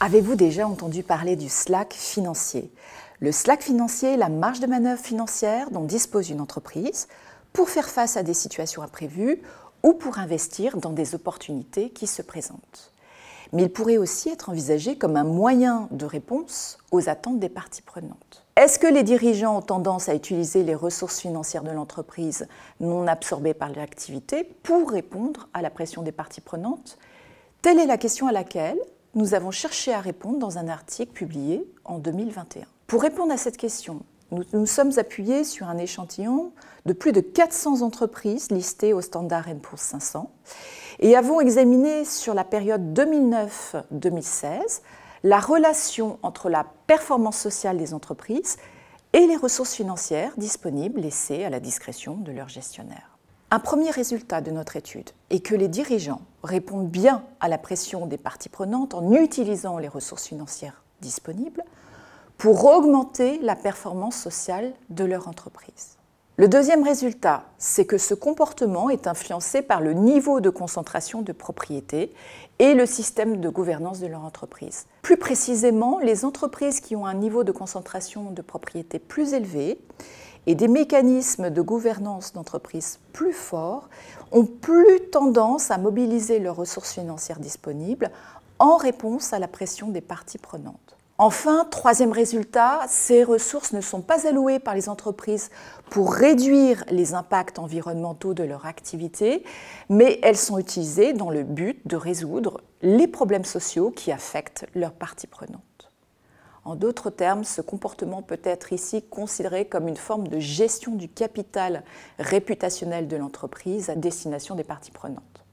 Avez-vous déjà entendu parler du slack financier? Le slack financier est la marge de manœuvre financière dont dispose une entreprise pour faire face à des situations imprévues ou pour investir dans des opportunités qui se présentent. Mais il pourrait aussi être envisagé comme un moyen de réponse aux attentes des parties prenantes. Est-ce que les dirigeants ont tendance à utiliser les ressources financières de l'entreprise non absorbées par l'activité pour répondre à la pression des parties prenantes? Telle est la question à laquelle nous avons cherché à répondre dans un article publié en 2021. Pour répondre à cette question, nous nous sommes appuyés sur un échantillon de plus de 400 entreprises listées au standard Poor's 500 et avons examiné sur la période 2009-2016 la relation entre la performance sociale des entreprises et les ressources financières disponibles laissées à la discrétion de leurs gestionnaires. Un premier résultat de notre étude est que les dirigeants répondent bien à la pression des parties prenantes en utilisant les ressources financières disponibles pour augmenter la performance sociale de leur entreprise. Le deuxième résultat, c'est que ce comportement est influencé par le niveau de concentration de propriété et le système de gouvernance de leur entreprise. Plus précisément, les entreprises qui ont un niveau de concentration de propriété plus élevé et des mécanismes de gouvernance d'entreprise plus forts ont plus tendance à mobiliser leurs ressources financières disponibles en réponse à la pression des parties prenantes. Enfin, troisième résultat, ces ressources ne sont pas allouées par les entreprises pour réduire les impacts environnementaux de leur activité, mais elles sont utilisées dans le but de résoudre les problèmes sociaux qui affectent leurs parties prenantes. En d'autres termes, ce comportement peut être ici considéré comme une forme de gestion du capital réputationnel de l'entreprise à destination des parties prenantes.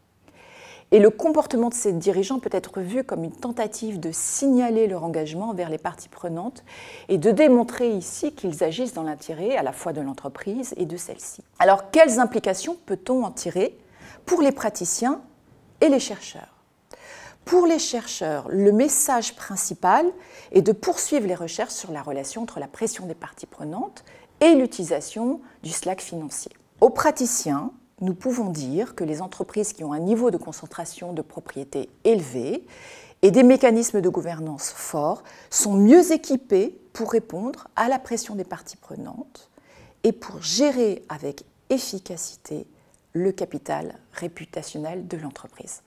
Et le comportement de ces dirigeants peut être vu comme une tentative de signaler leur engagement envers les parties prenantes et de démontrer ici qu'ils agissent dans l'intérêt à la fois de l'entreprise et de celle-ci. Alors, quelles implications peut-on en tirer pour les praticiens et les chercheurs? Pour les chercheurs, le message principal est de poursuivre les recherches sur la relation entre la pression des parties prenantes et l'utilisation du slack financier. Aux praticiens, nous pouvons dire que les entreprises qui ont un niveau de concentration de propriété élevé et des mécanismes de gouvernance forts sont mieux équipées pour répondre à la pression des parties prenantes et pour gérer avec efficacité le capital réputationnel de l'entreprise.